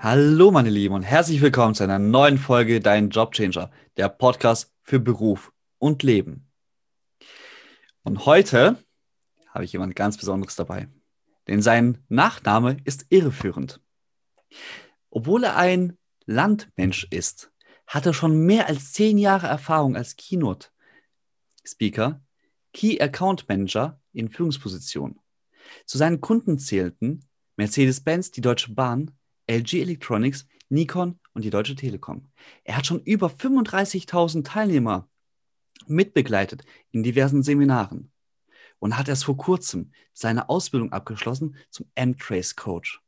Hallo meine Lieben und herzlich willkommen zu einer neuen Folge Dein Jobchanger, der Podcast für Beruf und Leben. Und heute habe ich jemand ganz Besonderes dabei, denn sein Nachname ist irreführend. Obwohl er ein Landmensch ist, hat er schon mehr als zehn Jahre Erfahrung als Keynote-Speaker, Key Account Manager in Führungspositionen. Zu seinen Kunden zählten Mercedes-Benz, die Deutsche Bahn, LG Electronics, Nikon und die Deutsche Telekom. Er hat schon über 35.000 Teilnehmer mitbegleitet in diversen Seminaren und hat erst vor kurzem seine Ausbildung abgeschlossen zum M-Trace Coach.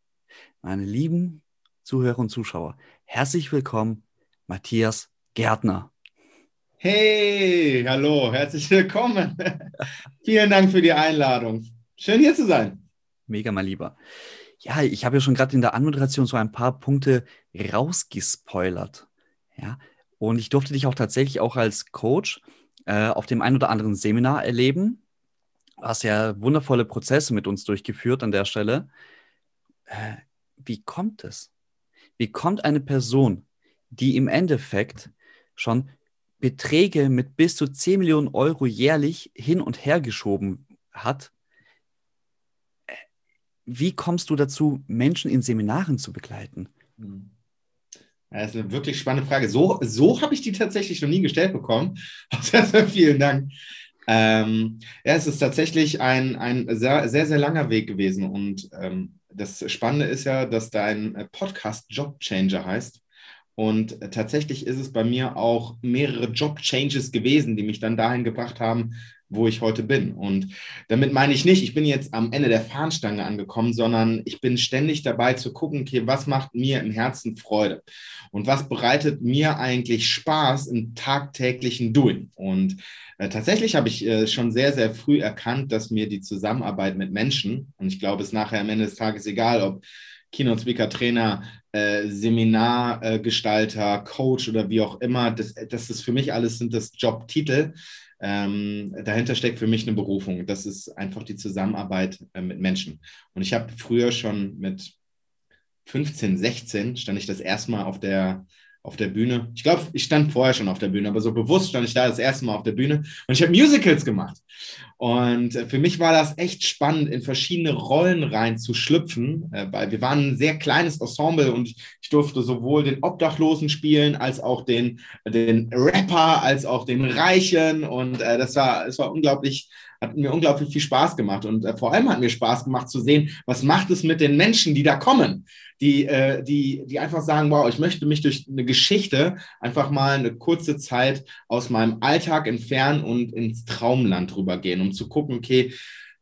Meine lieben Zuhörer und Zuschauer, herzlich willkommen, Matthias Gärtner. Hey, hallo, herzlich willkommen. Vielen Dank für die Einladung. Schön hier zu sein. Mega mal lieber. Ja, ich habe ja schon gerade in der Anmoderation so ein paar Punkte rausgespoilert. Ja, und ich durfte dich auch tatsächlich auch als Coach äh, auf dem ein oder anderen Seminar erleben. Du hast ja wundervolle Prozesse mit uns durchgeführt an der Stelle. Äh, wie kommt es? Wie kommt eine Person, die im Endeffekt schon Beträge mit bis zu 10 Millionen Euro jährlich hin und her geschoben hat, wie kommst du dazu, Menschen in Seminaren zu begleiten? Das ist eine wirklich spannende Frage. So, so habe ich die tatsächlich noch nie gestellt bekommen. Vielen Dank. Ähm, ja, es ist tatsächlich ein, ein sehr, sehr, sehr langer Weg gewesen. Und ähm, das Spannende ist ja, dass dein Podcast Job Changer heißt. Und tatsächlich ist es bei mir auch mehrere Job Changes gewesen, die mich dann dahin gebracht haben, wo ich heute bin. Und damit meine ich nicht, ich bin jetzt am Ende der Fahnenstange angekommen, sondern ich bin ständig dabei zu gucken, okay, was macht mir im Herzen Freude und was bereitet mir eigentlich Spaß im tagtäglichen Doing. Und äh, tatsächlich habe ich äh, schon sehr, sehr früh erkannt, dass mir die Zusammenarbeit mit Menschen, und ich glaube, es ist nachher am Ende des Tages egal, ob Keynote Speaker, Trainer, äh, Seminargestalter, Coach oder wie auch immer, das, das ist für mich alles sind das Jobtitel. Ähm, dahinter steckt für mich eine Berufung. Das ist einfach die Zusammenarbeit äh, mit Menschen. Und ich habe früher schon mit 15, 16 stand ich das erste Mal auf der auf der Bühne. Ich glaube, ich stand vorher schon auf der Bühne, aber so bewusst stand ich da das erste Mal auf der Bühne und ich habe Musicals gemacht. Und äh, für mich war das echt spannend, in verschiedene Rollen reinzuschlüpfen, äh, weil wir waren ein sehr kleines Ensemble und ich durfte sowohl den Obdachlosen spielen, als auch den, den Rapper, als auch den Reichen. Und äh, das war, es war unglaublich hat mir unglaublich viel Spaß gemacht und vor allem hat mir Spaß gemacht zu sehen, was macht es mit den Menschen, die da kommen, die, äh, die, die einfach sagen, wow, ich möchte mich durch eine Geschichte einfach mal eine kurze Zeit aus meinem Alltag entfernen und ins Traumland rübergehen, um zu gucken, okay,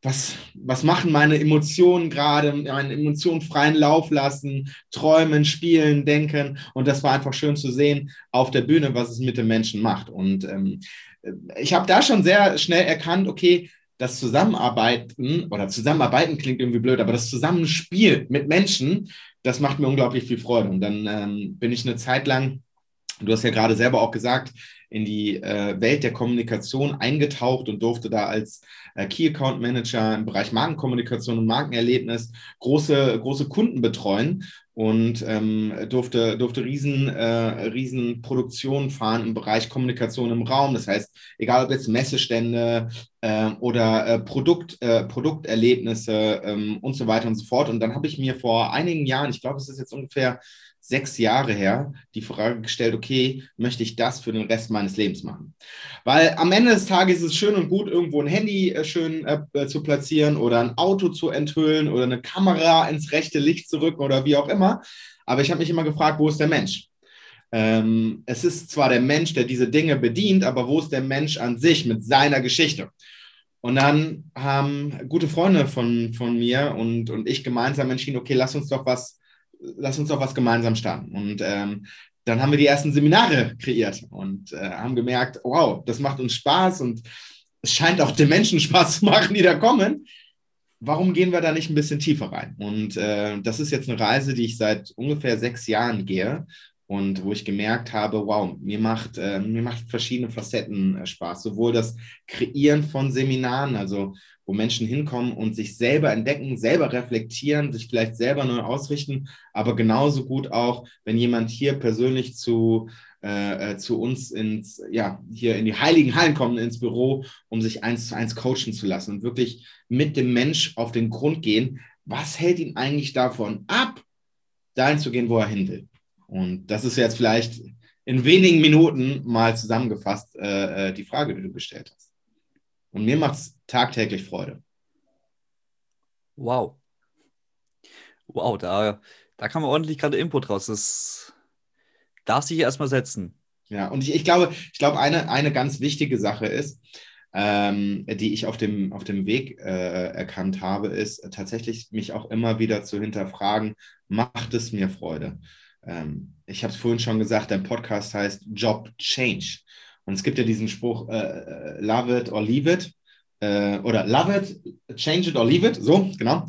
was, was machen meine Emotionen gerade, meine Emotionen freien Lauf lassen, träumen, spielen, denken. Und das war einfach schön zu sehen auf der Bühne, was es mit den Menschen macht. Und ähm, ich habe da schon sehr schnell erkannt, okay, das Zusammenarbeiten oder Zusammenarbeiten klingt irgendwie blöd, aber das Zusammenspiel mit Menschen, das macht mir unglaublich viel Freude. Und dann ähm, bin ich eine Zeit lang, du hast ja gerade selber auch gesagt, in die äh, Welt der Kommunikation eingetaucht und durfte da als äh, Key Account Manager im Bereich Markenkommunikation und Markenerlebnis große, große Kunden betreuen und ähm, durfte, durfte riesen, äh, riesen Produktionen fahren im Bereich Kommunikation im Raum. Das heißt, egal ob jetzt Messestände äh, oder äh, Produkt, äh, Produkterlebnisse ähm, und so weiter und so fort. Und dann habe ich mir vor einigen Jahren, ich glaube, es ist jetzt ungefähr sechs Jahre her die Frage gestellt, okay, möchte ich das für den Rest meines Lebens machen? Weil am Ende des Tages ist es schön und gut, irgendwo ein Handy äh, schön äh, zu platzieren oder ein Auto zu enthüllen oder eine Kamera ins rechte Licht zu rücken oder wie auch immer. Aber ich habe mich immer gefragt, wo ist der Mensch? Ähm, es ist zwar der Mensch, der diese Dinge bedient, aber wo ist der Mensch an sich mit seiner Geschichte? Und dann haben gute Freunde von, von mir und, und ich gemeinsam entschieden, okay, lass uns doch was lass uns doch was gemeinsam starten. Und ähm, dann haben wir die ersten Seminare kreiert und äh, haben gemerkt, wow, das macht uns Spaß und es scheint auch den Menschen Spaß zu machen, die da kommen. Warum gehen wir da nicht ein bisschen tiefer rein? Und äh, das ist jetzt eine Reise, die ich seit ungefähr sechs Jahren gehe und wo ich gemerkt habe, wow, mir macht, äh, mir macht verschiedene Facetten äh, Spaß. Sowohl das Kreieren von Seminaren, also wo Menschen hinkommen und sich selber entdecken, selber reflektieren, sich vielleicht selber neu ausrichten, aber genauso gut auch, wenn jemand hier persönlich zu, äh, äh zu uns ins, ja, hier in die heiligen Hallen kommt, ins Büro, um sich eins zu eins coachen zu lassen und wirklich mit dem Mensch auf den Grund gehen, was hält ihn eigentlich davon ab, dahin zu gehen, wo er hin will. Und das ist jetzt vielleicht in wenigen Minuten mal zusammengefasst äh, äh die Frage, die du gestellt hast. Und mir macht es tagtäglich Freude. Wow. Wow, da, da kam ordentlich gerade Input raus. Das darf sich erstmal setzen. Ja, und ich, ich glaube, ich glaube eine, eine ganz wichtige Sache ist, ähm, die ich auf dem, auf dem Weg äh, erkannt habe, ist tatsächlich mich auch immer wieder zu hinterfragen, macht es mir Freude? Ähm, ich habe es vorhin schon gesagt, dein Podcast heißt Job Change. Und es gibt ja diesen Spruch, äh, äh, love it or leave it. Äh, oder love it, change it or leave it. So, genau.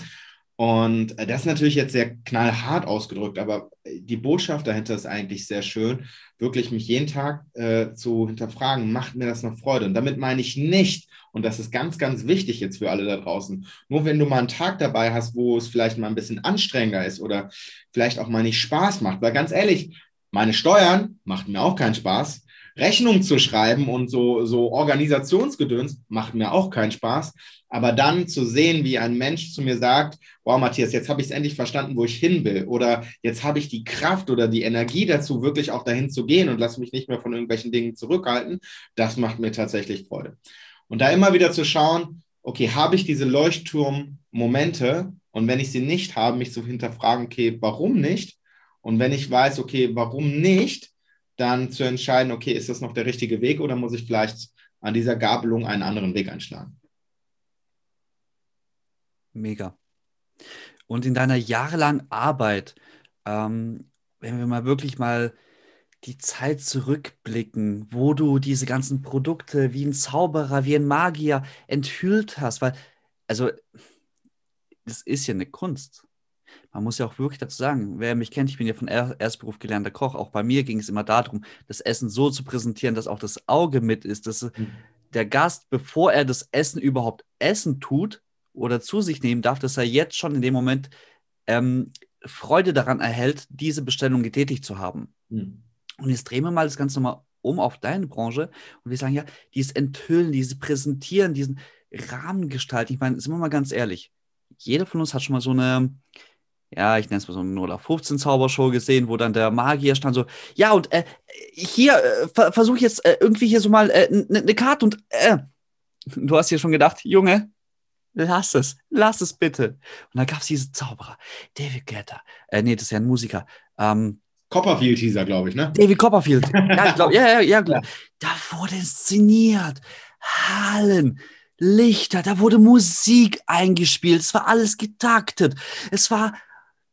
Und äh, das ist natürlich jetzt sehr knallhart ausgedrückt, aber die Botschaft dahinter ist eigentlich sehr schön, wirklich mich jeden Tag äh, zu hinterfragen, macht mir das noch Freude? Und damit meine ich nicht, und das ist ganz, ganz wichtig jetzt für alle da draußen, nur wenn du mal einen Tag dabei hast, wo es vielleicht mal ein bisschen anstrengender ist oder vielleicht auch mal nicht Spaß macht, weil ganz ehrlich, meine Steuern macht mir auch keinen Spaß. Rechnung zu schreiben und so, so Organisationsgedöns macht mir auch keinen Spaß. Aber dann zu sehen, wie ein Mensch zu mir sagt, wow, Matthias, jetzt habe ich es endlich verstanden, wo ich hin will. Oder jetzt habe ich die Kraft oder die Energie dazu, wirklich auch dahin zu gehen und lass mich nicht mehr von irgendwelchen Dingen zurückhalten. Das macht mir tatsächlich Freude. Und da immer wieder zu schauen, okay, habe ich diese Leuchtturm-Momente? Und wenn ich sie nicht habe, mich zu hinterfragen, okay, warum nicht? Und wenn ich weiß, okay, warum nicht, dann zu entscheiden, okay, ist das noch der richtige Weg oder muss ich vielleicht an dieser Gabelung einen anderen Weg einschlagen? Mega. Und in deiner jahrelangen Arbeit, ähm, wenn wir mal wirklich mal die Zeit zurückblicken, wo du diese ganzen Produkte wie ein Zauberer, wie ein Magier enthüllt hast, weil, also, das ist ja eine Kunst man muss ja auch wirklich dazu sagen, wer mich kennt, ich bin ja von Erstberuf gelernter Koch. Auch bei mir ging es immer darum, das Essen so zu präsentieren, dass auch das Auge mit ist, dass mhm. der Gast, bevor er das Essen überhaupt essen tut oder zu sich nehmen darf, dass er jetzt schon in dem Moment ähm, Freude daran erhält, diese Bestellung getätigt zu haben. Mhm. Und jetzt drehen wir mal das Ganze nochmal um auf deine Branche und wir sagen ja, dieses Enthüllen, dieses Präsentieren, diesen Rahmen gestalten. Ich meine, sind wir mal ganz ehrlich, jeder von uns hat schon mal so eine, ja, ich nenne es mal so eine 0 15 Zaubershow gesehen, wo dann der Magier stand so, ja, und äh, hier äh, ver versuche ich jetzt äh, irgendwie hier so mal eine äh, ne Karte und äh, du hast hier schon gedacht, Junge, lass es, lass es bitte. Und dann gab es diese Zauberer, David Guetta, äh, nee, das ist ja ein Musiker, ähm, Copperfield hieß er, glaube ich, ne? David Copperfield. Ja, ich glaube, ja, ja, ja, ja. Da wurde inszeniert. Hallen, Lichter, da wurde Musik eingespielt. Es war alles getaktet. Es war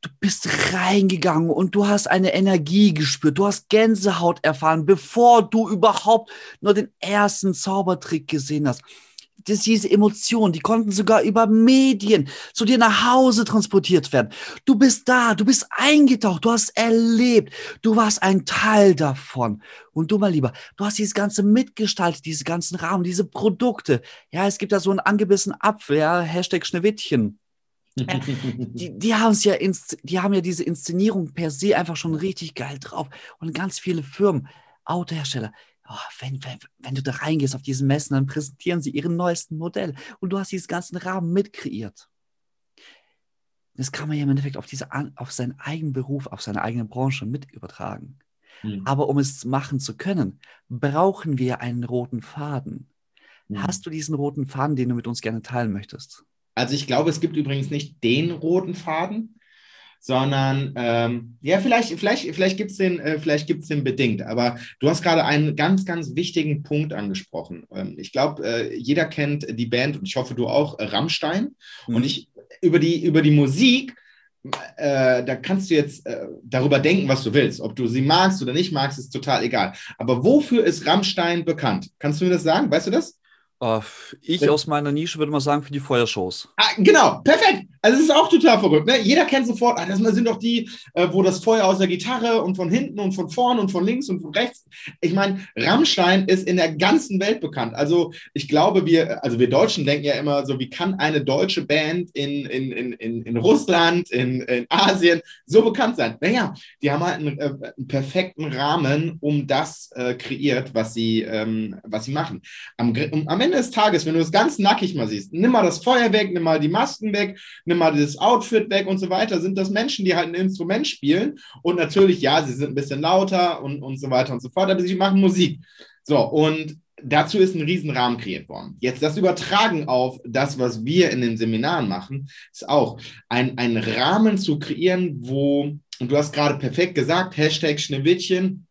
du bist reingegangen und du hast eine Energie gespürt, du hast Gänsehaut erfahren, bevor du überhaupt nur den ersten Zaubertrick gesehen hast. Das, diese Emotionen, die konnten sogar über Medien zu dir nach Hause transportiert werden. Du bist da, du bist eingetaucht, du hast erlebt, du warst ein Teil davon. Und du, mal lieber, du hast dieses Ganze mitgestaltet, diese ganzen Rahmen, diese Produkte. Ja, es gibt da so einen angebissenen Apfel, ja, Hashtag Schneewittchen die, die, haben ja die haben ja diese Inszenierung per se einfach schon richtig geil drauf. Und ganz viele Firmen, Autohersteller, oh, wenn, wenn, wenn du da reingehst auf diesen Messen, dann präsentieren sie ihre neuesten Modelle und du hast diesen ganzen Rahmen mitkreiert. Das kann man ja im Endeffekt auf, diese, auf seinen eigenen Beruf, auf seine eigene Branche mit übertragen. Mhm. Aber um es machen zu können, brauchen wir einen roten Faden. Mhm. Hast du diesen roten Faden, den du mit uns gerne teilen möchtest? Also ich glaube, es gibt übrigens nicht den roten Faden, sondern ähm, ja, vielleicht, vielleicht, vielleicht gibt es den, äh, den bedingt. Aber du hast gerade einen ganz, ganz wichtigen Punkt angesprochen. Ähm, ich glaube, äh, jeder kennt die Band und ich hoffe, du auch, äh, Rammstein. Mhm. Und ich über die, über die Musik äh, da kannst du jetzt äh, darüber denken, was du willst. Ob du sie magst oder nicht magst, ist total egal. Aber wofür ist Rammstein bekannt? Kannst du mir das sagen? Weißt du das? Uh, ich aus meiner Nische würde mal sagen für die Feuershows. Ah, genau, perfekt. Also es ist auch total verrückt. Ne? Jeder kennt sofort, ah, das sind doch die, äh, wo das Feuer aus der Gitarre und von hinten und von vorn und von links und von rechts. Ich meine, Rammstein ist in der ganzen Welt bekannt. Also ich glaube, wir, also wir Deutschen denken ja immer so, wie kann eine deutsche Band in, in, in, in, in Russland, in, in Asien so bekannt sein? Naja, die haben halt einen, äh, einen perfekten Rahmen, um das äh, kreiert, was sie, ähm, was sie machen. Am, am Ende des Tages, wenn du es ganz nackig mal siehst, nimm mal das Feuer weg, nimm mal die Masken weg, nimm mal das Outfit weg und so weiter, sind das Menschen, die halt ein Instrument spielen. Und natürlich, ja, sie sind ein bisschen lauter und, und so weiter und so fort, aber sie machen Musik. So, und dazu ist ein Riesenrahmen kreiert worden. Jetzt das Übertragen auf das, was wir in den Seminaren machen, ist auch ein, ein Rahmen zu kreieren, wo, und du hast gerade perfekt gesagt, Hashtag Schneewittchen,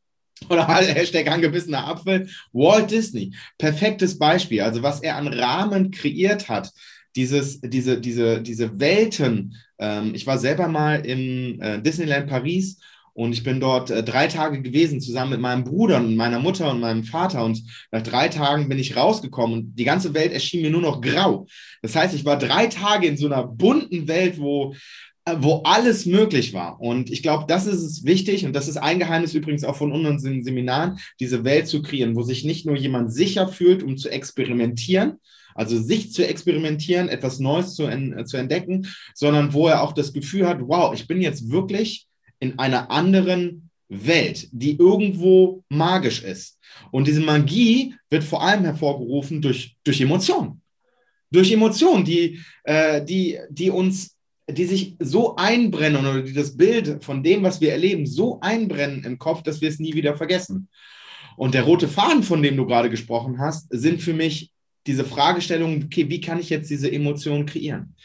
oder Hashtag angebissener Apfel. Walt Disney, perfektes Beispiel. Also was er an Rahmen kreiert hat, dieses, diese, diese, diese Welten. Ähm, ich war selber mal in äh, Disneyland Paris und ich bin dort äh, drei Tage gewesen, zusammen mit meinem Bruder und meiner Mutter und meinem Vater. Und nach drei Tagen bin ich rausgekommen und die ganze Welt erschien mir nur noch grau. Das heißt, ich war drei Tage in so einer bunten Welt, wo wo alles möglich war. Und ich glaube, das ist es wichtig, und das ist ein Geheimnis übrigens auch von unseren Seminaren, diese Welt zu kreieren, wo sich nicht nur jemand sicher fühlt, um zu experimentieren, also sich zu experimentieren, etwas Neues zu, en zu entdecken, sondern wo er auch das Gefühl hat, wow, ich bin jetzt wirklich in einer anderen Welt, die irgendwo magisch ist. Und diese Magie wird vor allem hervorgerufen durch, durch Emotionen. Durch Emotionen, die, äh, die, die uns die sich so einbrennen oder die das Bild von dem, was wir erleben, so einbrennen im Kopf, dass wir es nie wieder vergessen. Und der rote Faden, von dem du gerade gesprochen hast, sind für mich diese Fragestellungen, okay, wie kann ich jetzt diese Emotion kreieren?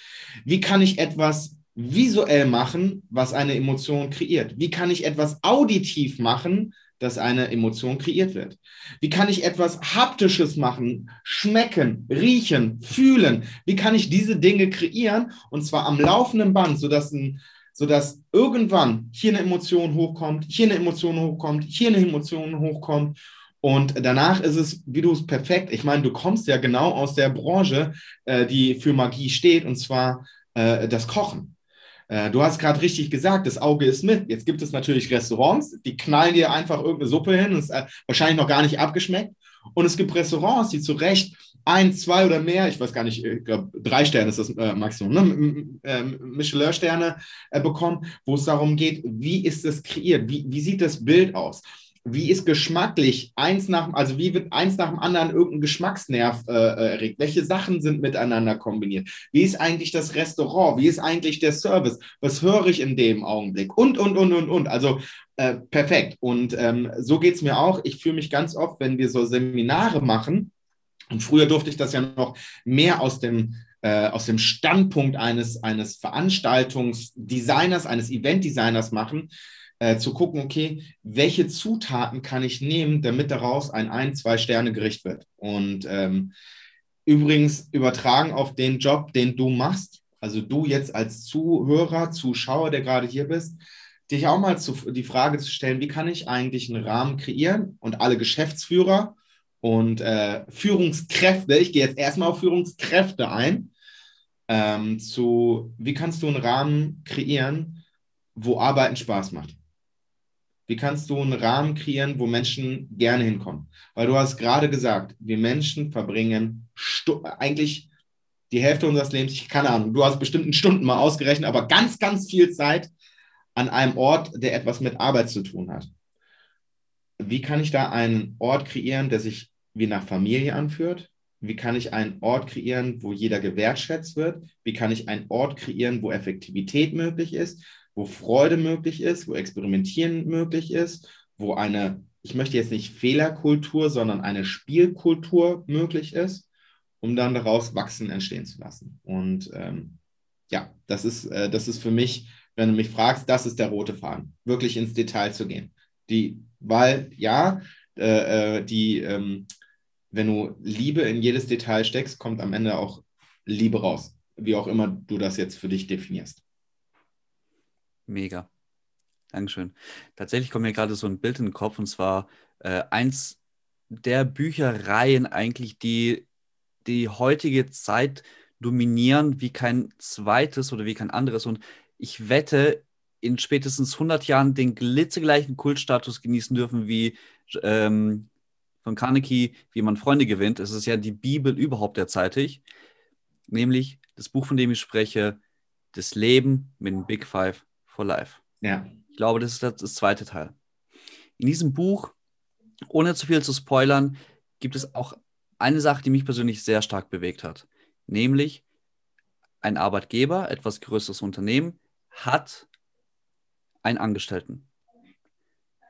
Wie kann ich etwas visuell machen, was eine Emotion kreiert? Wie kann ich etwas auditiv machen, dass eine Emotion kreiert wird? Wie kann ich etwas Haptisches machen, schmecken, riechen, fühlen? Wie kann ich diese Dinge kreieren und zwar am laufenden Band, sodass, ein, sodass irgendwann hier eine Emotion hochkommt, hier eine Emotion hochkommt, hier eine Emotion hochkommt und danach ist es, wie du es perfekt, ich meine, du kommst ja genau aus der Branche, äh, die für Magie steht, und zwar äh, das Kochen. Äh, du hast gerade richtig gesagt, das Auge ist mit. Jetzt gibt es natürlich Restaurants, die knallen dir einfach irgendeine Suppe hin ist äh, wahrscheinlich noch gar nicht abgeschmeckt. Und es gibt Restaurants, die zu Recht ein, zwei oder mehr, ich weiß gar nicht, ich glaube, drei Sterne ist das äh, Maximum, ne? äh, Michelin-Sterne äh, bekommen, wo es darum geht, wie ist das kreiert, wie, wie sieht das Bild aus? Wie ist geschmacklich eins nach, also wie wird eins nach dem anderen irgendein Geschmacksnerv äh, äh, erregt? Welche Sachen sind miteinander kombiniert? Wie ist eigentlich das Restaurant? Wie ist eigentlich der Service? Was höre ich in dem Augenblick? Und, und, und, und, und. Also äh, perfekt. Und ähm, so geht es mir auch. Ich fühle mich ganz oft, wenn wir so Seminare machen, und früher durfte ich das ja noch mehr aus dem äh, aus dem Standpunkt eines, eines Veranstaltungsdesigners, eines Eventdesigners machen, äh, zu gucken, okay, welche Zutaten kann ich nehmen, damit daraus ein ein, zwei Sterne Gericht wird. Und ähm, übrigens übertragen auf den Job, den du machst, also du jetzt als Zuhörer, Zuschauer, der gerade hier bist, dich auch mal zu, die Frage zu stellen, wie kann ich eigentlich einen Rahmen kreieren und alle Geschäftsführer und äh, Führungskräfte, ich gehe jetzt erstmal auf Führungskräfte ein, ähm, zu, wie kannst du einen Rahmen kreieren, wo Arbeiten Spaß macht? Wie kannst du einen Rahmen kreieren, wo Menschen gerne hinkommen? Weil du hast gerade gesagt, wir Menschen verbringen eigentlich die Hälfte unseres Lebens, ich keine Ahnung, du hast bestimmten Stunden mal ausgerechnet, aber ganz, ganz viel Zeit an einem Ort, der etwas mit Arbeit zu tun hat. Wie kann ich da einen Ort kreieren, der sich wie nach Familie anführt? Wie kann ich einen Ort kreieren, wo jeder gewertschätzt wird? Wie kann ich einen Ort kreieren, wo Effektivität möglich ist? Wo Freude möglich ist, wo Experimentieren möglich ist, wo eine, ich möchte jetzt nicht Fehlerkultur, sondern eine Spielkultur möglich ist, um dann daraus Wachsen entstehen zu lassen. Und ähm, ja, das ist, äh, das ist für mich, wenn du mich fragst, das ist der rote Faden, wirklich ins Detail zu gehen. Die, weil ja, äh, äh die, ähm, wenn du Liebe in jedes Detail steckst, kommt am Ende auch Liebe raus, wie auch immer du das jetzt für dich definierst. Mega. Dankeschön. Tatsächlich kommt mir gerade so ein Bild in den Kopf und zwar äh, eins der Büchereien eigentlich, die die heutige Zeit dominieren wie kein zweites oder wie kein anderes. Und ich wette, in spätestens 100 Jahren den glitzegleichen Kultstatus genießen dürfen wie ähm, von Carnegie, wie man Freunde gewinnt. Es ist ja die Bibel überhaupt derzeitig, nämlich das Buch, von dem ich spreche, das Leben mit dem Big Five for Life. Ja. Ich glaube, das ist das, das zweite Teil. In diesem Buch, ohne zu viel zu spoilern, gibt es auch eine Sache, die mich persönlich sehr stark bewegt hat. Nämlich, ein Arbeitgeber, etwas größeres Unternehmen, hat einen Angestellten.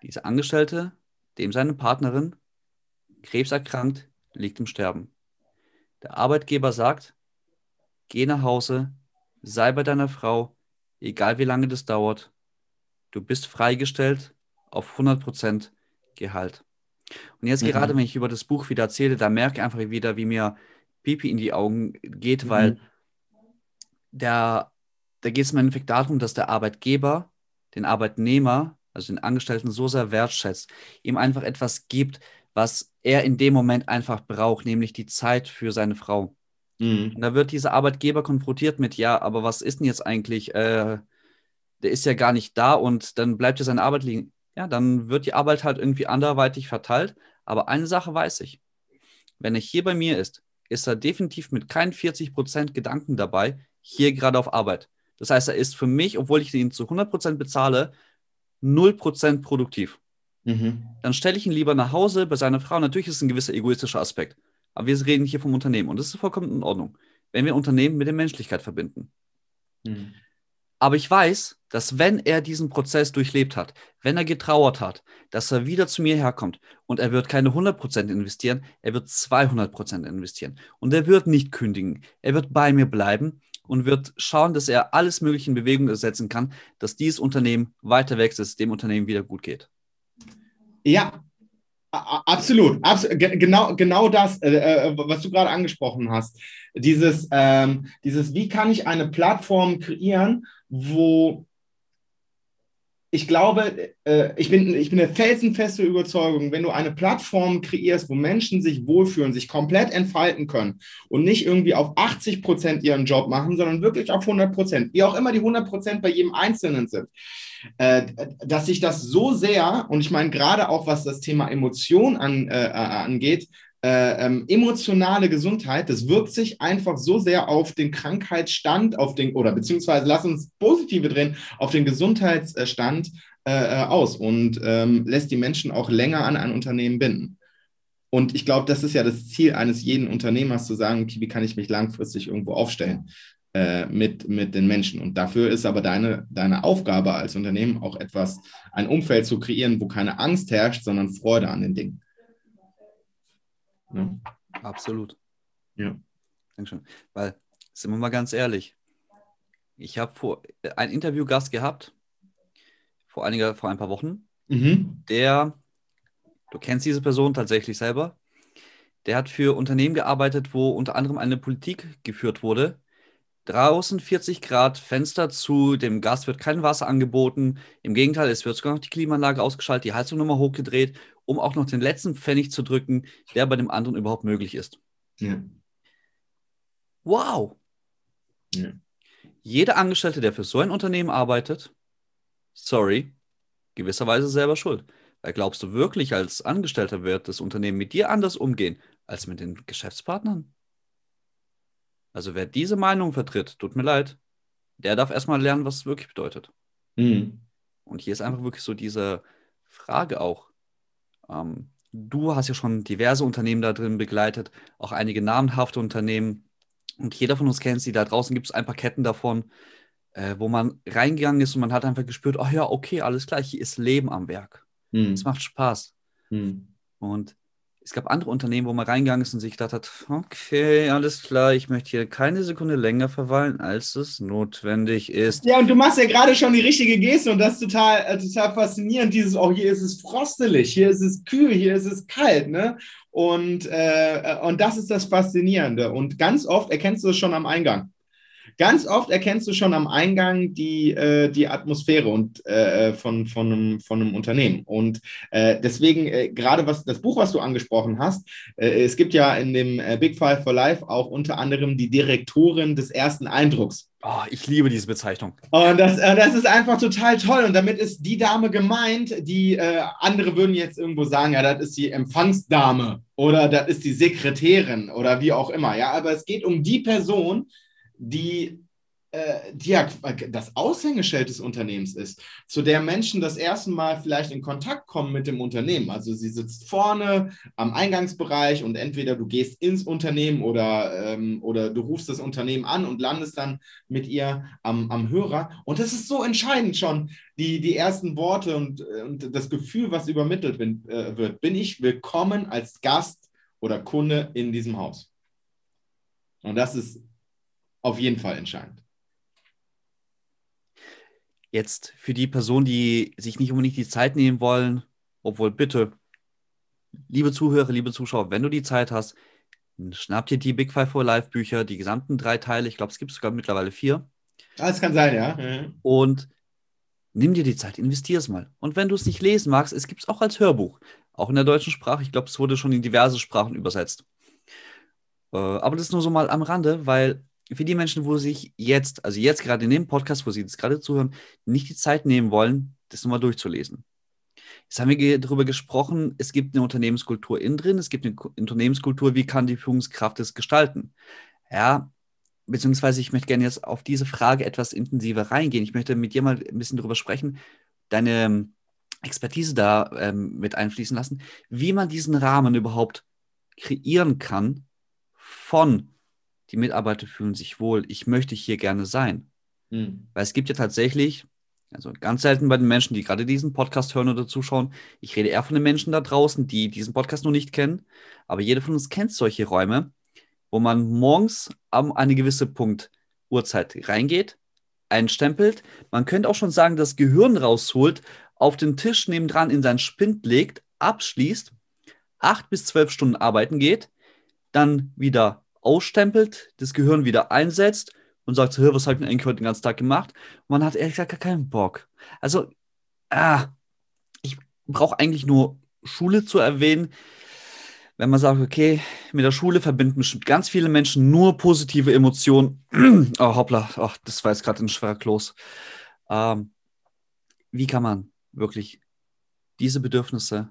Dieser Angestellte, dem seine Partnerin krebserkrankt, liegt im Sterben. Der Arbeitgeber sagt, geh nach Hause, sei bei deiner Frau, egal wie lange das dauert, du bist freigestellt auf 100% Gehalt. Und jetzt mhm. gerade, wenn ich über das Buch wieder erzähle, da merke ich einfach wieder, wie mir Pipi in die Augen geht, mhm. weil da, da geht es im Endeffekt darum, dass der Arbeitgeber den Arbeitnehmer, also den Angestellten, so sehr wertschätzt, ihm einfach etwas gibt, was er in dem Moment einfach braucht, nämlich die Zeit für seine Frau. Mhm. Und da wird dieser Arbeitgeber konfrontiert mit, ja, aber was ist denn jetzt eigentlich? Äh, der ist ja gar nicht da und dann bleibt ja seine Arbeit liegen. Ja, dann wird die Arbeit halt irgendwie anderweitig verteilt. Aber eine Sache weiß ich. Wenn er hier bei mir ist, ist er definitiv mit keinen 40% Gedanken dabei, hier gerade auf Arbeit. Das heißt, er ist für mich, obwohl ich ihn zu 100% bezahle, 0% produktiv. Mhm. Dann stelle ich ihn lieber nach Hause bei seiner Frau. Natürlich ist es ein gewisser egoistischer Aspekt. Aber wir reden hier vom Unternehmen und das ist vollkommen in Ordnung, wenn wir Unternehmen mit der Menschlichkeit verbinden. Mhm. Aber ich weiß, dass wenn er diesen Prozess durchlebt hat, wenn er getrauert hat, dass er wieder zu mir herkommt und er wird keine 100% investieren, er wird 200% investieren. Und er wird nicht kündigen. Er wird bei mir bleiben und wird schauen, dass er alles Mögliche in Bewegung setzen kann, dass dieses Unternehmen weiter wächst, dass es dem Unternehmen wieder gut geht. Ja, Absolut, absolut. Genau, genau das, äh, äh, was du gerade angesprochen hast. Dieses, ähm, dieses, wie kann ich eine Plattform kreieren, wo ich glaube, äh, ich, bin, ich bin der felsenfeste Überzeugung, wenn du eine Plattform kreierst, wo Menschen sich wohlfühlen, sich komplett entfalten können und nicht irgendwie auf 80 Prozent ihren Job machen, sondern wirklich auf 100 Prozent, wie auch immer die 100 Prozent bei jedem Einzelnen sind, äh, dass sich das so sehr, und ich meine gerade auch was das Thema Emotion an, äh, äh angeht, äh, ähm, emotionale Gesundheit, das wirkt sich einfach so sehr auf den Krankheitsstand, auf den, oder beziehungsweise lass uns positive drehen, auf den Gesundheitsstand äh, äh, aus und ähm, lässt die Menschen auch länger an ein Unternehmen binden. Und ich glaube, das ist ja das Ziel eines jeden Unternehmers, zu sagen, okay, wie kann ich mich langfristig irgendwo aufstellen äh, mit, mit den Menschen. Und dafür ist aber deine, deine Aufgabe als Unternehmen auch etwas, ein Umfeld zu kreieren, wo keine Angst herrscht, sondern Freude an den Dingen. Ja. Absolut. Ja. Dankeschön. Weil, sind wir mal ganz ehrlich, ich habe vor einen Interviewgast gehabt, vor einiger, vor ein paar Wochen, mhm. der, du kennst diese Person tatsächlich selber, der hat für Unternehmen gearbeitet, wo unter anderem eine Politik geführt wurde. Draußen 40 Grad, Fenster zu, dem Gast wird kein Wasser angeboten. Im Gegenteil, es wird sogar noch die Klimaanlage ausgeschaltet, die Heizung nochmal hochgedreht um auch noch den letzten Pfennig zu drücken, der bei dem anderen überhaupt möglich ist. Ja. Wow. Ja. Jeder Angestellte, der für so ein Unternehmen arbeitet, sorry, gewisserweise selber schuld. Weil glaubst du wirklich, als Angestellter wird das Unternehmen mit dir anders umgehen als mit den Geschäftspartnern? Also wer diese Meinung vertritt, tut mir leid, der darf erstmal lernen, was es wirklich bedeutet. Mhm. Und hier ist einfach wirklich so diese Frage auch, ähm, du hast ja schon diverse Unternehmen da drin begleitet, auch einige namenhafte Unternehmen. Und jeder von uns kennt sie. Da draußen gibt es ein paar Ketten davon, äh, wo man reingegangen ist und man hat einfach gespürt, oh ja, okay, alles gleich, hier ist Leben am Werk. Hm. Es macht Spaß. Hm. Und es gab andere Unternehmen, wo man reingegangen ist und sich gedacht hat, okay, alles klar, ich möchte hier keine Sekunde länger verweilen, als es notwendig ist. Ja, und du machst ja gerade schon die richtige Geste und das ist total, äh, total faszinierend, dieses, oh, hier ist es frostelig, hier ist es kühl, hier ist es kalt, ne? Und, äh, und das ist das Faszinierende. Und ganz oft erkennst du es schon am Eingang. Ganz oft erkennst du schon am Eingang die, äh, die Atmosphäre und, äh, von, von, einem, von einem Unternehmen. Und äh, deswegen, äh, gerade was das Buch, was du angesprochen hast, äh, es gibt ja in dem äh, Big Five for Life auch unter anderem die Direktorin des ersten Eindrucks. Oh, ich liebe diese Bezeichnung. Und das, das ist einfach total toll. Und damit ist die Dame gemeint, die andere würden jetzt irgendwo sagen, ja, das ist die Empfangsdame oder das ist die Sekretärin oder wie auch immer. Ja, aber es geht um die Person, die, äh, die ja das Aushängeschild des Unternehmens ist, zu der Menschen das erste Mal vielleicht in Kontakt kommen mit dem Unternehmen. Also sie sitzt vorne am Eingangsbereich und entweder du gehst ins Unternehmen oder, ähm, oder du rufst das Unternehmen an und landest dann mit ihr am, am Hörer. Und das ist so entscheidend schon, die, die ersten Worte und, und das Gefühl, was übermittelt bin, äh, wird. Bin ich willkommen als Gast oder Kunde in diesem Haus? Und das ist auf jeden Fall entscheidend. Jetzt für die Personen, die sich nicht unbedingt die Zeit nehmen wollen, obwohl bitte, liebe Zuhörer, liebe Zuschauer, wenn du die Zeit hast, schnapp dir die Big Five for Life Bücher, die gesamten drei Teile. Ich glaube, es gibt sogar mittlerweile vier. Das kann sein, ja. Mhm. Und nimm dir die Zeit, investier es mal. Und wenn du es nicht lesen magst, es gibt es auch als Hörbuch. Auch in der deutschen Sprache. Ich glaube, es wurde schon in diverse Sprachen übersetzt. Äh, aber das ist nur so mal am Rande, weil für die Menschen, wo sich jetzt, also jetzt gerade in dem Podcast, wo sie jetzt gerade zuhören, nicht die Zeit nehmen wollen, das nochmal durchzulesen. Jetzt haben wir darüber gesprochen, es gibt eine Unternehmenskultur innen drin, es gibt eine Unternehmenskultur, wie kann die Führungskraft es gestalten? Ja, beziehungsweise ich möchte gerne jetzt auf diese Frage etwas intensiver reingehen. Ich möchte mit dir mal ein bisschen darüber sprechen, deine ähm, Expertise da ähm, mit einfließen lassen, wie man diesen Rahmen überhaupt kreieren kann von die Mitarbeiter fühlen sich wohl, ich möchte hier gerne sein. Mhm. Weil es gibt ja tatsächlich, also ganz selten bei den Menschen, die gerade diesen Podcast hören oder zuschauen, ich rede eher von den Menschen da draußen, die diesen Podcast noch nicht kennen, aber jeder von uns kennt solche Räume, wo man morgens am eine gewisse Punkt Uhrzeit reingeht, einstempelt, man könnte auch schon sagen, das Gehirn rausholt, auf den Tisch nebendran in seinen Spind legt, abschließt, acht bis zwölf Stunden arbeiten geht, dann wieder ausstempelt, das Gehirn wieder einsetzt und sagt, so, was habe ich denn eigentlich heute den ganzen Tag gemacht? Und man hat ehrlich gesagt gar keinen Bock. Also, ah, ich brauche eigentlich nur Schule zu erwähnen. Wenn man sagt, okay, mit der Schule verbinden bestimmt ganz viele Menschen nur positive Emotionen. oh, hoppla, oh, das war jetzt gerade ein schwerer Kloß. Ähm, wie kann man wirklich diese Bedürfnisse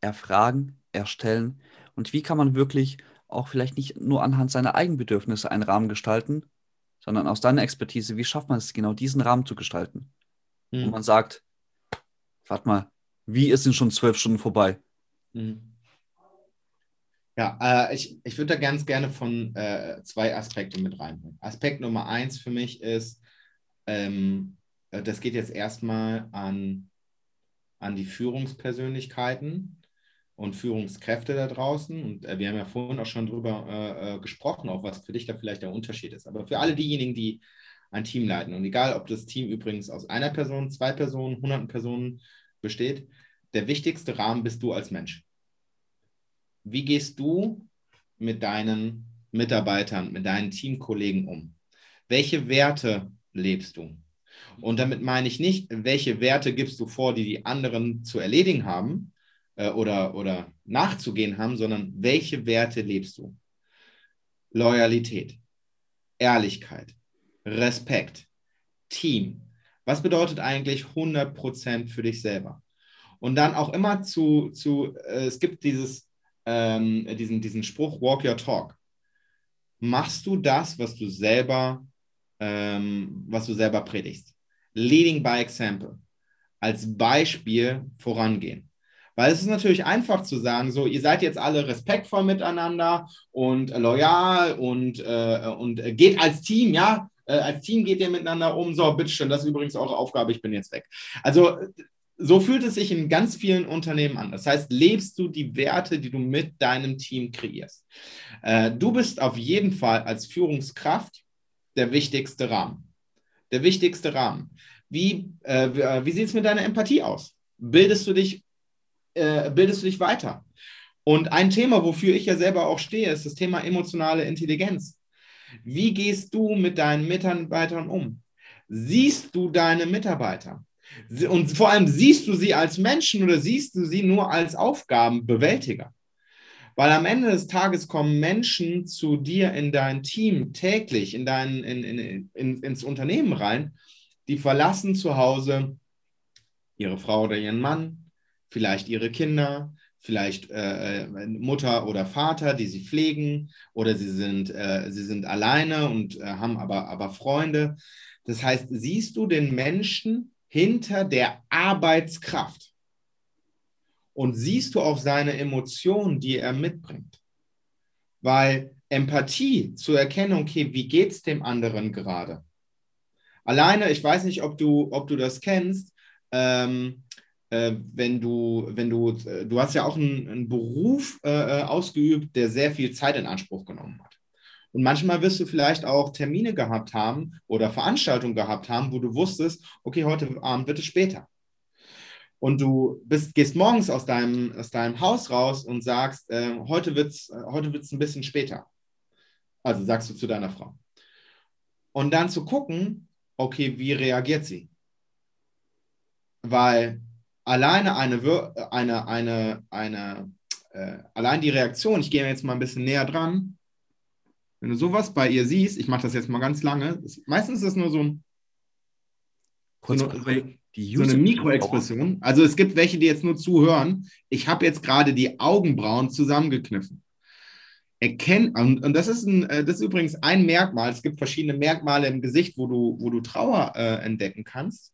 erfragen, erstellen und wie kann man wirklich auch vielleicht nicht nur anhand seiner Eigenbedürfnisse einen Rahmen gestalten, sondern aus deiner Expertise, wie schafft man es genau, diesen Rahmen zu gestalten? Mhm. Und man sagt, warte mal, wie ist denn schon zwölf Stunden vorbei? Mhm. Ja, äh, ich, ich würde da ganz gerne von äh, zwei Aspekten mit reinbringen. Aspekt Nummer eins für mich ist, ähm, äh, das geht jetzt erstmal an, an die Führungspersönlichkeiten und Führungskräfte da draußen. Und äh, wir haben ja vorhin auch schon drüber äh, äh, gesprochen, auch was für dich da vielleicht der Unterschied ist. Aber für alle diejenigen, die ein Team leiten, und egal, ob das Team übrigens aus einer Person, zwei Personen, hunderten Personen besteht, der wichtigste Rahmen bist du als Mensch. Wie gehst du mit deinen Mitarbeitern, mit deinen Teamkollegen um? Welche Werte lebst du? Und damit meine ich nicht, welche Werte gibst du vor, die die anderen zu erledigen haben, äh, oder, oder nachzugehen haben, sondern welche Werte lebst du? Loyalität, Ehrlichkeit, Respekt, Team. Was bedeutet eigentlich 100% für dich selber? Und dann auch immer zu, zu äh, es gibt dieses, ähm, diesen, diesen Spruch, walk your talk. Machst du das, was du selber, ähm, was du selber predigst? Leading by example. Als Beispiel vorangehen. Weil es ist natürlich einfach zu sagen, so, ihr seid jetzt alle respektvoll miteinander und loyal und, äh, und geht als Team, ja, äh, als Team geht ihr miteinander um, so, bitteschön, das ist übrigens eure Aufgabe, ich bin jetzt weg. Also so fühlt es sich in ganz vielen Unternehmen an. Das heißt, lebst du die Werte, die du mit deinem Team kreierst. Äh, du bist auf jeden Fall als Führungskraft der wichtigste Rahmen. Der wichtigste Rahmen. Wie, äh, wie sieht es mit deiner Empathie aus? Bildest du dich äh, bildest du dich weiter. Und ein Thema, wofür ich ja selber auch stehe, ist das Thema emotionale Intelligenz. Wie gehst du mit deinen Mitarbeitern um? Siehst du deine Mitarbeiter? Und vor allem siehst du sie als Menschen oder siehst du sie nur als Aufgabenbewältiger? Weil am Ende des Tages kommen Menschen zu dir in dein Team täglich, in dein, in, in, in, ins Unternehmen rein, die verlassen zu Hause ihre Frau oder ihren Mann, vielleicht ihre Kinder, vielleicht äh, äh, Mutter oder Vater, die sie pflegen, oder sie sind, äh, sie sind alleine und äh, haben aber, aber Freunde. Das heißt, siehst du den Menschen hinter der Arbeitskraft und siehst du auch seine Emotionen, die er mitbringt. Weil Empathie zu erkennen, okay, wie geht es dem anderen gerade? Alleine, ich weiß nicht, ob du, ob du das kennst, ähm, äh, wenn du, wenn du, äh, du hast ja auch einen, einen Beruf äh, äh, ausgeübt, der sehr viel Zeit in Anspruch genommen hat. Und manchmal wirst du vielleicht auch Termine gehabt haben oder Veranstaltungen gehabt haben, wo du wusstest, okay, heute Abend wird es später. Und du bist, gehst morgens aus deinem, aus deinem Haus raus und sagst, äh, heute wird es heute wird's ein bisschen später. Also sagst du zu deiner Frau. Und dann zu gucken, okay, wie reagiert sie? Weil alleine eine, eine, eine, eine äh, allein die Reaktion, ich gehe jetzt mal ein bisschen näher dran, wenn du sowas bei ihr siehst, ich mache das jetzt mal ganz lange, ist, meistens ist es nur so, ein, Kurz, so, eine, so eine Mikroexpression. Also es gibt welche, die jetzt nur zuhören. Ich habe jetzt gerade die Augenbrauen zusammengekniffen. Erkennen, und, und das, ist ein, äh, das ist übrigens ein Merkmal. Es gibt verschiedene Merkmale im Gesicht, wo du, wo du Trauer äh, entdecken kannst.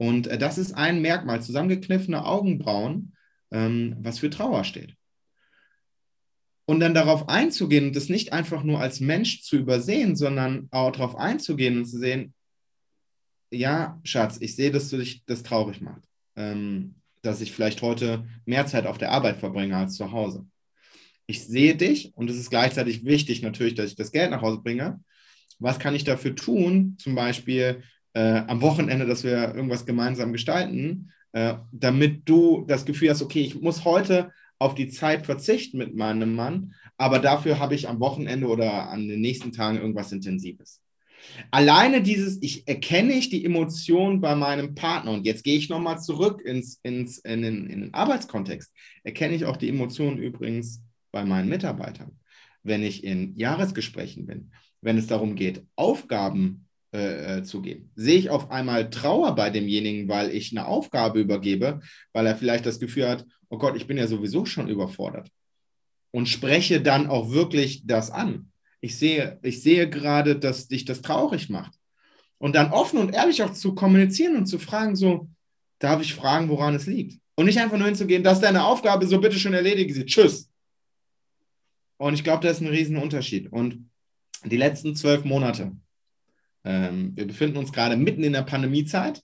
Und äh, das ist ein Merkmal, zusammengekniffene Augenbrauen, ähm, was für Trauer steht. Und dann darauf einzugehen und das nicht einfach nur als Mensch zu übersehen, sondern auch darauf einzugehen und zu sehen, ja, Schatz, ich sehe, dass du dich das traurig macht, ähm, dass ich vielleicht heute mehr Zeit auf der Arbeit verbringe als zu Hause. Ich sehe dich und es ist gleichzeitig wichtig natürlich, dass ich das Geld nach Hause bringe. Was kann ich dafür tun? Zum Beispiel äh, am Wochenende, dass wir irgendwas gemeinsam gestalten, äh, damit du das Gefühl hast, okay, ich muss heute auf die Zeit verzichten mit meinem Mann, aber dafür habe ich am Wochenende oder an den nächsten Tagen irgendwas Intensives. Alleine dieses, ich erkenne ich die Emotion bei meinem Partner und jetzt gehe ich nochmal zurück ins, ins, in, den, in den Arbeitskontext, erkenne ich auch die Emotionen übrigens bei meinen Mitarbeitern. Wenn ich in Jahresgesprächen bin, wenn es darum geht, Aufgaben äh, äh, zu geben. Sehe ich auf einmal Trauer bei demjenigen, weil ich eine Aufgabe übergebe, weil er vielleicht das Gefühl hat, oh Gott, ich bin ja sowieso schon überfordert. Und spreche dann auch wirklich das an. Ich sehe, ich sehe gerade, dass dich das traurig macht. Und dann offen und ehrlich auch zu kommunizieren und zu fragen, so, darf ich fragen, woran es liegt? Und nicht einfach nur hinzugehen, das ist deine Aufgabe, so bitte schon erledige sie. Tschüss. Und ich glaube, das ist ein Riesenunterschied. Und die letzten zwölf Monate, ähm, wir befinden uns gerade mitten in der Pandemiezeit.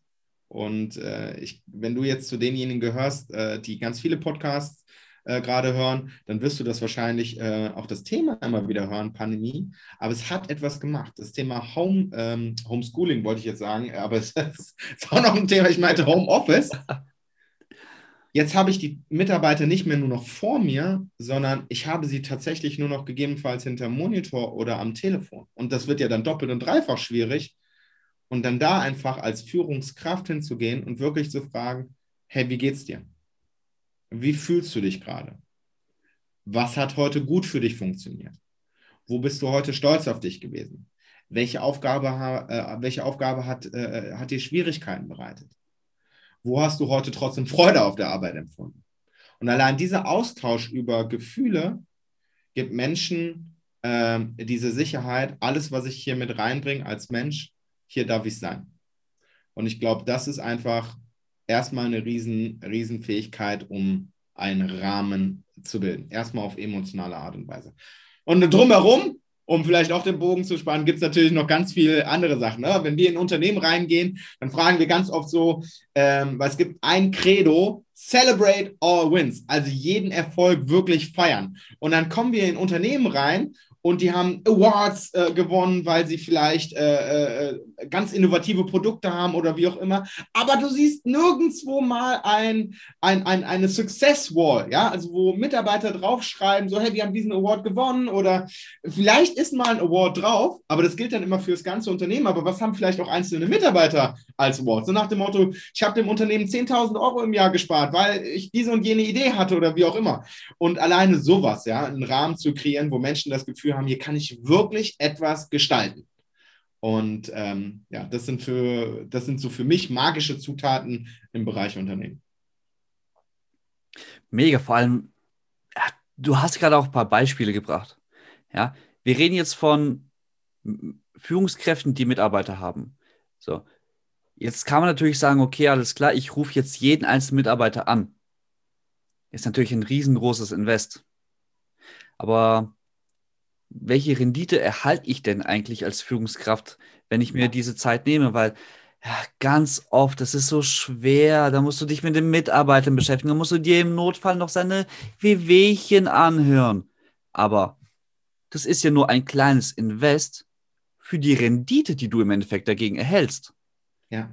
Und äh, ich, wenn du jetzt zu denjenigen gehörst, äh, die ganz viele Podcasts äh, gerade hören, dann wirst du das wahrscheinlich äh, auch das Thema immer wieder hören, Pandemie. Aber es hat etwas gemacht. Das Thema Home, ähm, Homeschooling wollte ich jetzt sagen, aber es ist auch noch ein Thema, ich meinte Homeoffice. Jetzt habe ich die Mitarbeiter nicht mehr nur noch vor mir, sondern ich habe sie tatsächlich nur noch gegebenenfalls hinter Monitor oder am Telefon. Und das wird ja dann doppelt und dreifach schwierig. Und dann da einfach als Führungskraft hinzugehen und wirklich zu fragen, hey, wie geht's dir? Wie fühlst du dich gerade? Was hat heute gut für dich funktioniert? Wo bist du heute stolz auf dich gewesen? Welche Aufgabe, äh, welche Aufgabe hat, äh, hat dir Schwierigkeiten bereitet? Wo hast du heute trotzdem Freude auf der Arbeit empfunden? Und allein dieser Austausch über Gefühle gibt Menschen äh, diese Sicherheit, alles, was ich hier mit reinbringe als Mensch, hier darf ich sein. Und ich glaube, das ist einfach erstmal eine riesen, riesen Fähigkeit, um einen Rahmen zu bilden. Erstmal auf emotionale Art und Weise. Und drumherum um vielleicht auch den Bogen zu spannen, gibt es natürlich noch ganz viele andere Sachen. Ne? Wenn wir in Unternehmen reingehen, dann fragen wir ganz oft so, ähm, weil es gibt ein Credo, celebrate all wins, also jeden Erfolg wirklich feiern. Und dann kommen wir in Unternehmen rein und die haben Awards äh, gewonnen, weil sie vielleicht äh, äh, ganz innovative Produkte haben oder wie auch immer. Aber du siehst nirgendwo mal ein, ein, ein, eine Success Wall, ja, also wo Mitarbeiter draufschreiben, so, hey, wir haben diesen Award gewonnen oder vielleicht ist mal ein Award drauf, aber das gilt dann immer für das ganze Unternehmen. Aber was haben vielleicht auch einzelne Mitarbeiter als Award? So nach dem Motto, ich habe dem Unternehmen 10.000 Euro im Jahr gespart, weil ich diese und jene Idee hatte oder wie auch immer. Und alleine sowas, ja, einen Rahmen zu kreieren, wo Menschen das Gefühl haben, hier kann ich wirklich etwas gestalten. Und ähm, ja, das sind, für, das sind so für mich magische Zutaten im Bereich Unternehmen. Mega, vor allem, du hast gerade auch ein paar Beispiele gebracht. Ja, wir reden jetzt von Führungskräften, die Mitarbeiter haben. So, jetzt kann man natürlich sagen, okay, alles klar, ich rufe jetzt jeden einzelnen Mitarbeiter an. Ist natürlich ein riesengroßes Invest. Aber welche Rendite erhalte ich denn eigentlich als Führungskraft, wenn ich mir diese Zeit nehme? Weil ja, ganz oft, das ist so schwer. Da musst du dich mit den Mitarbeitern beschäftigen. Da musst du dir im Notfall noch seine Wehwehchen anhören. Aber das ist ja nur ein kleines Invest für die Rendite, die du im Endeffekt dagegen erhältst. Ja.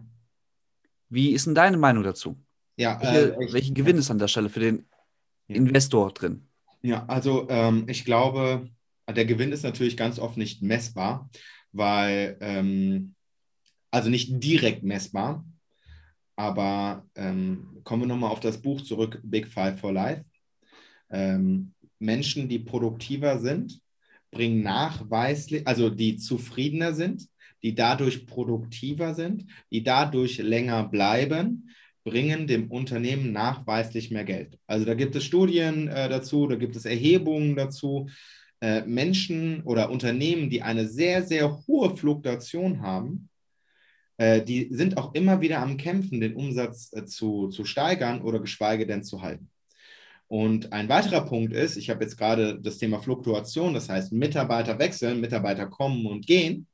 Wie ist denn deine Meinung dazu? Ja, welche, äh, welchen Gewinn ist an der Stelle für den ja. Investor drin? Ja, also ähm, ich glaube, der Gewinn ist natürlich ganz oft nicht messbar, weil, ähm, also nicht direkt messbar, aber ähm, kommen wir nochmal auf das Buch zurück, Big Five for Life. Ähm, Menschen, die produktiver sind, bringen nachweislich, also die zufriedener sind, die dadurch produktiver sind, die dadurch länger bleiben, bringen dem Unternehmen nachweislich mehr Geld. Also da gibt es Studien äh, dazu, da gibt es Erhebungen dazu. Äh, Menschen oder Unternehmen, die eine sehr, sehr hohe Fluktuation haben, äh, die sind auch immer wieder am Kämpfen, den Umsatz äh, zu, zu steigern oder geschweige denn zu halten. Und ein weiterer Punkt ist, ich habe jetzt gerade das Thema Fluktuation, das heißt Mitarbeiter wechseln, Mitarbeiter kommen und gehen.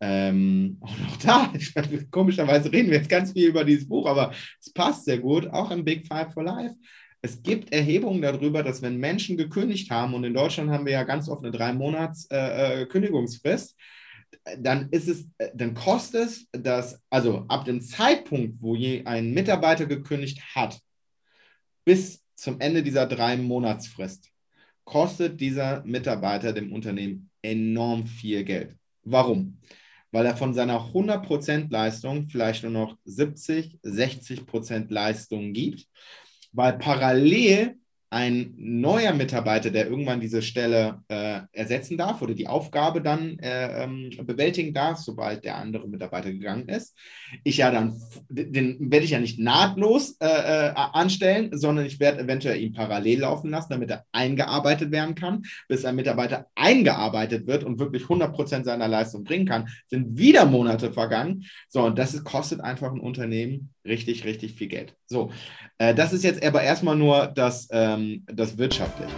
Ähm, auch da, meine, komischerweise reden wir jetzt ganz viel über dieses Buch, aber es passt sehr gut, auch im Big Five for Life es gibt Erhebungen darüber, dass wenn Menschen gekündigt haben, und in Deutschland haben wir ja ganz oft eine drei Monats äh, äh Kündigungsfrist, dann ist es, äh, dann kostet es das, also ab dem Zeitpunkt, wo je ein Mitarbeiter gekündigt hat, bis zum Ende dieser drei Monatsfrist, kostet dieser Mitarbeiter dem Unternehmen enorm viel Geld. Warum? Weil er von seiner 100% Leistung vielleicht nur noch 70, 60% Leistung gibt weil parallel ein neuer Mitarbeiter, der irgendwann diese Stelle äh, ersetzen darf oder die Aufgabe dann äh, ähm, bewältigen darf, sobald der andere Mitarbeiter gegangen ist. Ich ja dann, den werde ich ja nicht nahtlos äh, äh, anstellen, sondern ich werde eventuell ihn parallel laufen lassen, damit er eingearbeitet werden kann. Bis ein Mitarbeiter eingearbeitet wird und wirklich 100% seiner Leistung bringen kann, sind wieder Monate vergangen. So, und das kostet einfach ein Unternehmen richtig, richtig viel Geld. So, äh, das ist jetzt aber erstmal nur das, ähm, das Wirtschaftliche.